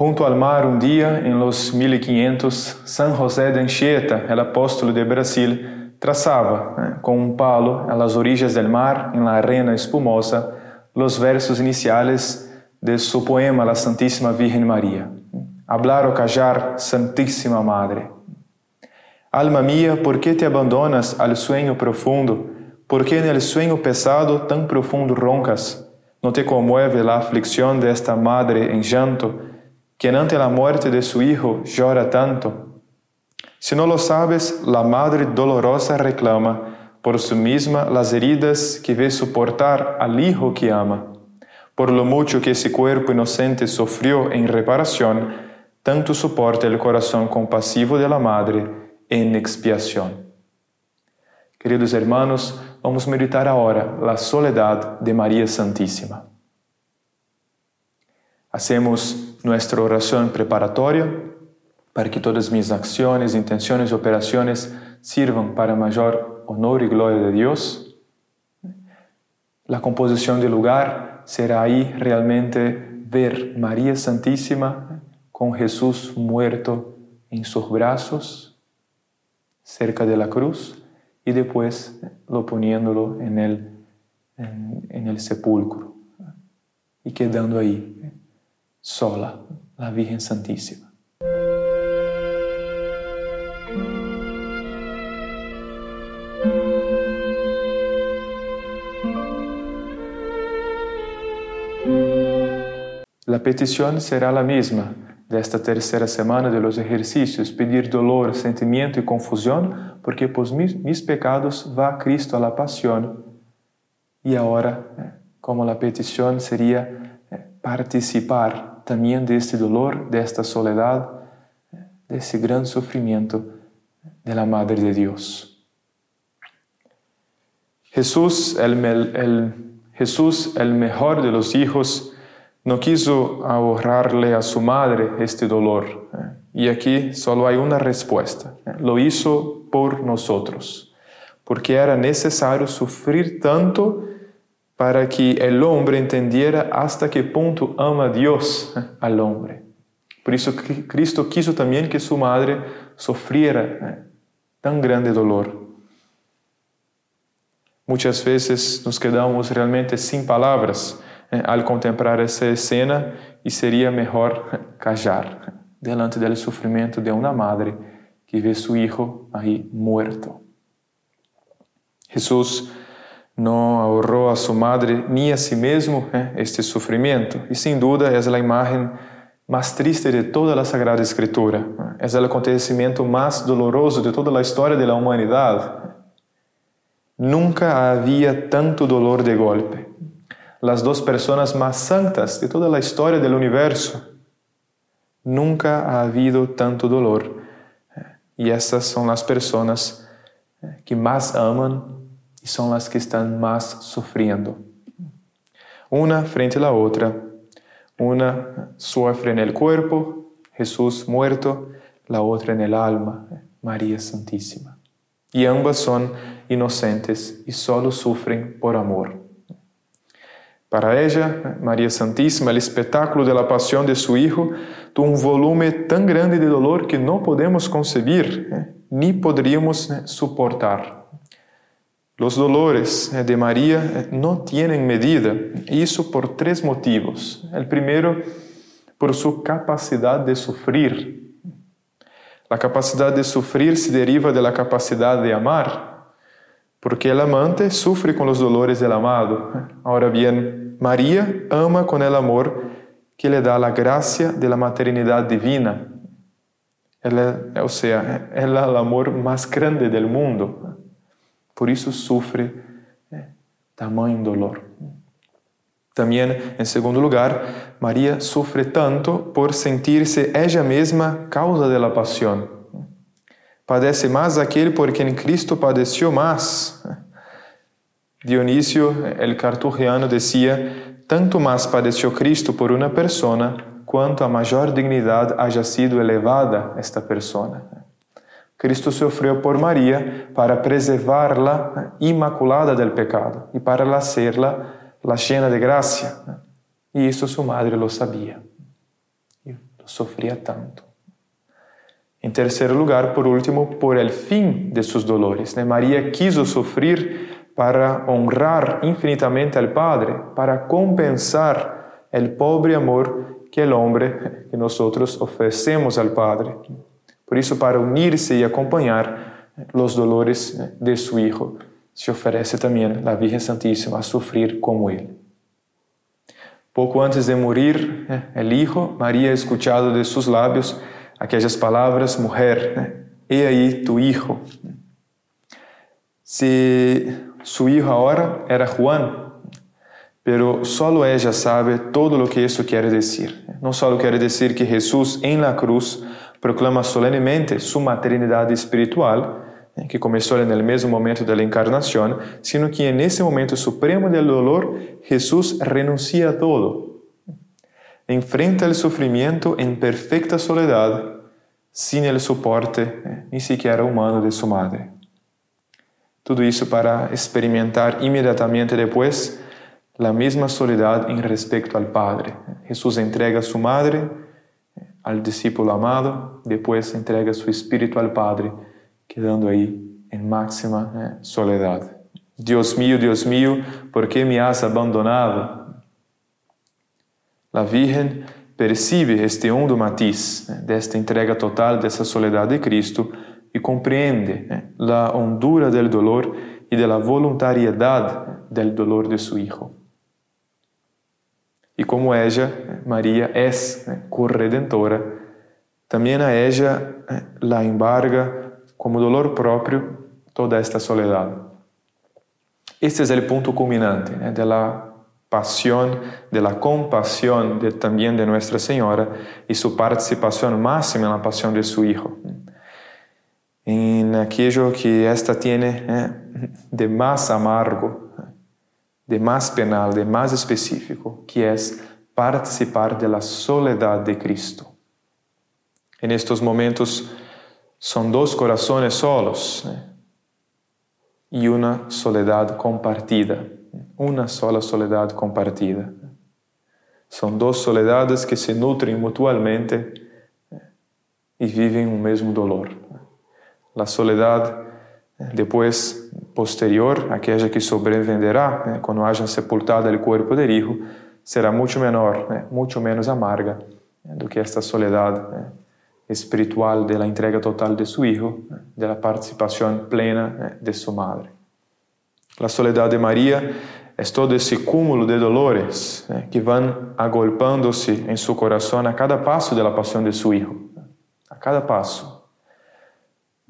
Junto al mar un día, en los 1500, San José de Anchieta, el apóstol de Brasil, trazaba eh, con un palo a las orillas del mar, en la arena espumosa, los versos iniciales de su poema La Santísima Virgen María. Hablar o callar, Santísima Madre. Alma mía, ¿por qué te abandonas al sueño profundo? ¿Por qué en el sueño pesado tan profundo roncas? ¿No te conmueve la aflicción de esta madre en llanto, quien ante la muerte de su hijo llora tanto? Si no lo sabes, la madre dolorosa reclama por su misma las heridas que ve soportar al hijo que ama. Por lo mucho que ese cuerpo inocente sufrió en reparación, tanto soporta el corazón compasivo de la madre en expiación. Queridos hermanos, vamos meditar ahora la soledad de María Santísima. Hacemos nuestra oración preparatoria para que todas mis acciones, intenciones y operaciones sirvan para mayor honor y gloria de Dios. La composición del lugar será ahí realmente ver María Santísima con Jesús muerto en sus brazos, cerca de la cruz y después lo poniéndolo en el, en, en el sepulcro y quedando ahí, sola, la Virgen Santísima. La petición será la misma, desta terceira semana de los ejercicios, pedir dolor, sentimento e confusão, porque por mis, mis pecados va Cristo a la pasión. E agora, eh, como a petição seria eh, participar também deste dolor, desta soledad, eh, desse grande sofrimento de la Madre de Deus. Jesús, el, Jesús, el mejor de los hijos, no quiso ahorrarle a su madre este dolor. Y aquí solo hay una respuesta. Lo hizo por nosotros, porque era necesario sufrir tanto para que el hombre entendiera hasta qué punto ama Dios al hombre. Por eso Cristo quiso también que su madre sufriera tan grande dolor. Muchas veces nos quedamos realmente sin palabras eh, al contemplar essa escena e seria melhor callar delante do sofrimento de uma madre que vê seu filho aí muerto. Jesus não ahorrou a sua madre nem a si mesmo eh, este sofrimento e sem dúvida é a imagem mais triste de toda a Sagrada Escritura. É o acontecimento mais doloroso de toda a história da humanidade. Nunca havia tanto dolor de golpe las dos personas más santas de toda la historia del universo. Nunca ha habido tanto dolor. Y estas son las personas eh, que más aman y son las que están más sufriendo. Una frente a. Una sufre en el cuerpo, Jesús muerto, la otra en el alma, María Santísima. Y ambas son inocentes y solo sufren por amor. Para ella, María Santísima, el espectáculo de la pasión de su Hijo tuvo un volumen tan grande de dolor que no podemos concebir eh, ni podríamos eh, soportar. Los dolores eh, de María no tienen medida, y eso por tres motivos. El primero, por su capacidad de sufrir. La capacidad de sufrir se deriva de la capacidad de amar. porque el amante sufre con los dolores del amado. Ahora bien, María ama con el amor que le da la gracia de la maternidad divina. o sea, es el amor más grande del mundo. Por eso sufre eh, tamaño dolor. También, en segundo lugar, María sufre tanto por sentirse ella misma causa la pasión. Padece mais aquele por quem Cristo padeceu mais. Dionísio, el carturiano, dizia: tanto mais padeceu Cristo por uma persona, quanto a maior dignidade haja sido elevada esta persona. Cristo sofreu por Maria para preservá-la imaculada del pecado e para hacerla la llena de gracia. E isso sua madre lo sabia. Lo sofría tanto. En tercer lugar, por último, por el fin de sus dolores. María quiso sufrir para honrar infinitamente al Padre, para compensar el pobre amor que el hombre, que nosotros ofrecemos al Padre. Por eso, para unirse y acompañar los dolores de su Hijo, se ofrece también la Virgen Santísima a sufrir como Él. Poco antes de morir el Hijo, María ha escuchado de sus labios aquellas palabras, mujer, he ahí tu hijo. Si su hijo ahora era Juan, pero solo ella sabe todo lo que eso quiere decir. No solo quiere decir que Jesús en la cruz proclama solenemente su maternidad espiritual, que começou no mesmo momento da encarnação, sino que nesse momento supremo do dolor, Jesus renuncia a todo enfrenta el sufrimiento en perfecta soledad, sin el soporte eh, ni siquiera humano de su madre. Todo isso para experimentar inmediatamente depois la misma soledad en respecto al Padre. Jesús entrega a su madre al discípulo amado, depois entrega su espíritu al Padre, quedando ahí en máxima eh, soledad. Dios mío, Dios mío, ¿por qué me has abandonado? A Virgem percebe este hondo matiz né, desta entrega total, dessa soledade de Cristo e compreende né, a hondura do dolor e da voluntariedade do dolor de seu Hijo. E como ella, Maria, é né, corredentora, também a ella la embarga como dolor próprio toda esta soledade. Este é o ponto culminante né, da pasión, de la compasión de, también de Nuestra Señora y su participación máxima la pasión de su Hijo. En que ésta tiene eh, de más amargo, de más penal, de más específico, que es participar de la soledad de Cristo. En estos momentos son dos corazones solos eh, y una soledad compartida uma sola soledade compartida. São duas soledades que se nutrem mutuamente e vivem o mesmo dolor. A soledade, depois posterior, aquela que sobrevenderá né, quando haja sepultado o corpo de hijo, será muito menor, né, muito menos amarga né, do que esta soledade né, espiritual da entrega total de seu hijo, né, da participação plena né, de sua madre. A soledade de Maria é todo esse cúmulo de dolores né, que vão agolpando-se em seu coração a cada passo da paixão de seu filho. A cada passo.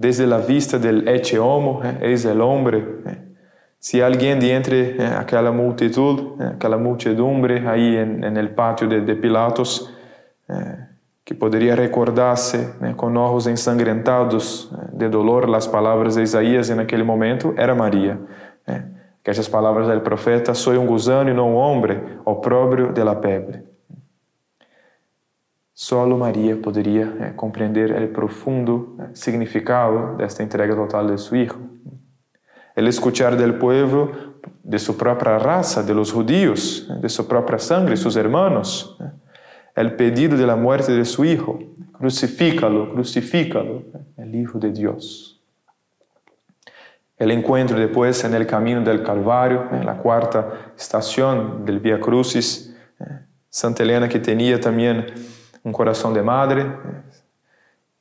Desde a vista del ecce homo, eh, eis el hombre. Eh. Se alguém de entre eh, aquela multitud, eh, aquela multidumbre aí el patio de, de Pilatos, eh, que poderia recordar-se com olhos ensangrentados de dolor as palavras de Isaías naquele momento, era Maria. Que essas palavras do profeta, sou um gusano e não um homem, opróbrio de la pebre. Solo Maria poderia é, compreender o profundo é, significado desta entrega total de seu filho. El escuchar del pueblo, de sua própria raça, de los judíos, de sua própria sangre, seus hermanos, el pedido de la muerte de su hijo, crucifícalo, crucifícalo, el Hijo de Dios. El encuentro después en el camino del Calvario, en la cuarta estación del Via Crucis. Eh, Santa Elena que tenía también un corazón de madre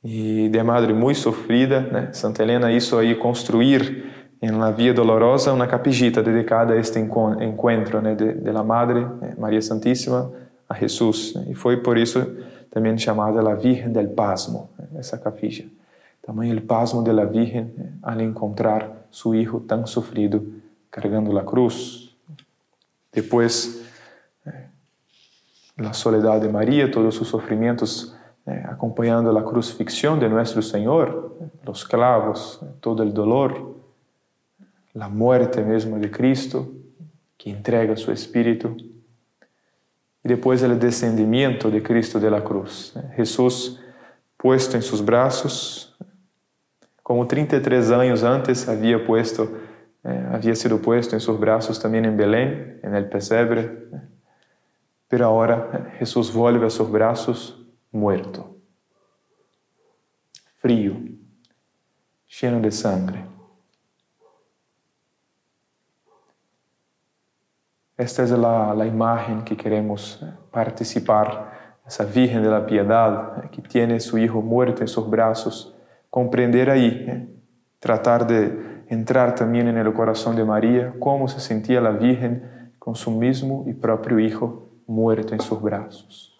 y de madre muy sufrida. Santa Elena hizo ahí construir en la Vía Dolorosa una capillita dedicada a este encuentro de, de, la Madre eh, María Santísima a Jesús. Y fue por eso también llamada la Virgen del Pasmo, esa capilla. También el pasmo de la Virgen al encontrar su hijo tan sufrido cargando la cruz. Eh, la soledad de María, todos sus sufrimientos eh, acompañando la crucifixión de nuestro Señor, los clavos, todo el dolor, la muerte mismo de Cristo, que entrega su espíritu. Y después el descendimiento de Cristo de la cruz. Jesús puesto en sus brazos, como 33 anos antes havia puesto, eh, havia sido puesto em seus braços também em Belém, em el pesebre. Pero agora Jesus vuelve a seus braços muerto, frío, lleno de sangre. Esta es la, la imagen que queremos participar, esa Virgen de la Piedad que tiene su Hijo muerto en sus brazos, comprender ahí, eh, tratar de entrar también en el corazón de María, cómo se sentía la Virgen con su mismo y propio Hijo muerto en sus brazos.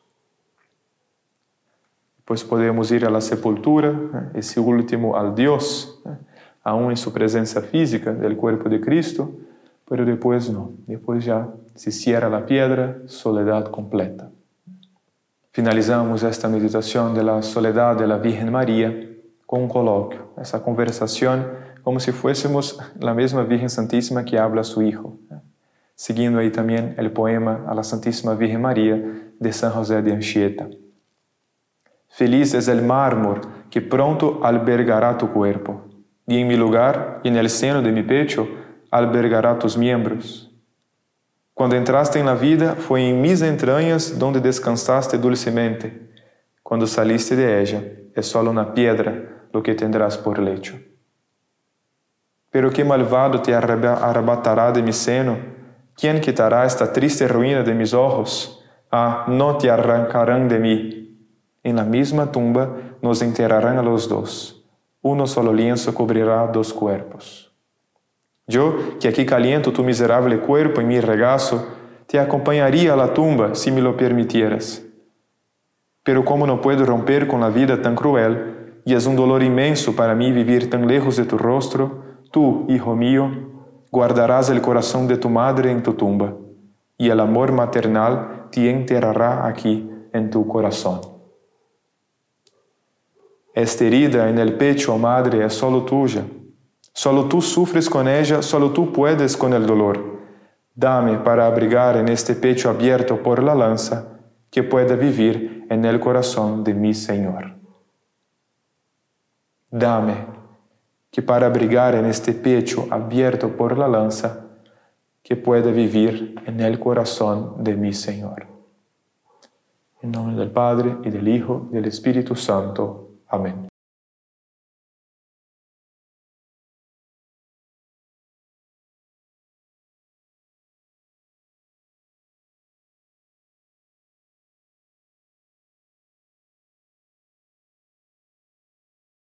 Pues podemos ir la sepultura, ese último al Dios, aún en su presencia física del cuerpo de Cristo, pero depois não. Depois já se cierra a piedra, soledad completa. Finalizamos esta meditação da soledade da Virgem Maria com um colóquio, essa conversação como se fôssemos a mesma Virgem Santíssima que habla a seu Hijo. Seguindo aí também o poema a la Santíssima Virgem Maria de San José de Anchieta. Feliz es el mármol que pronto albergará tu cuerpo, y en mi lugar y en el seno de mi pecho albergará tus miembros. Quando entraste em la vida, foi em mis entranhas donde descansaste dulcemente. Quando saliste de ella, é solo una piedra lo que tendrás por lecho. Pero que malvado te arrebatará de mi seno? ¿Quién quitará esta triste ruína de mis ojos? Ah, no te arrancarán de mí. En la misma tumba nos enterrarán a los dos. Uno solo lienzo cubrirá dos cuerpos. Yo, que aqui caliento tu miserável cuerpo em mi regazo, te acompanharia a la tumba si me lo permitieras. Pero como não puedo romper com a vida tão cruel, e é um dolor imenso para mim viver tão lejos de tu rostro, tu, hijo mío, guardarás el coração de tu madre en tu tumba, e el amor maternal te enterrará aqui en tu coração. Esta herida en el pecho, oh madre, é solo tuya Solo tú sufres con ella, solo tú puedes con el dolor. Dame para abrigar en este pecho abierto por la lanza, que pueda vivir en el corazón de mi Señor. Dame que para abrigar en este pecho abierto por la lanza, que pueda vivir en el corazón de mi Señor. En nombre del Padre y del Hijo y del Espíritu Santo. Amén.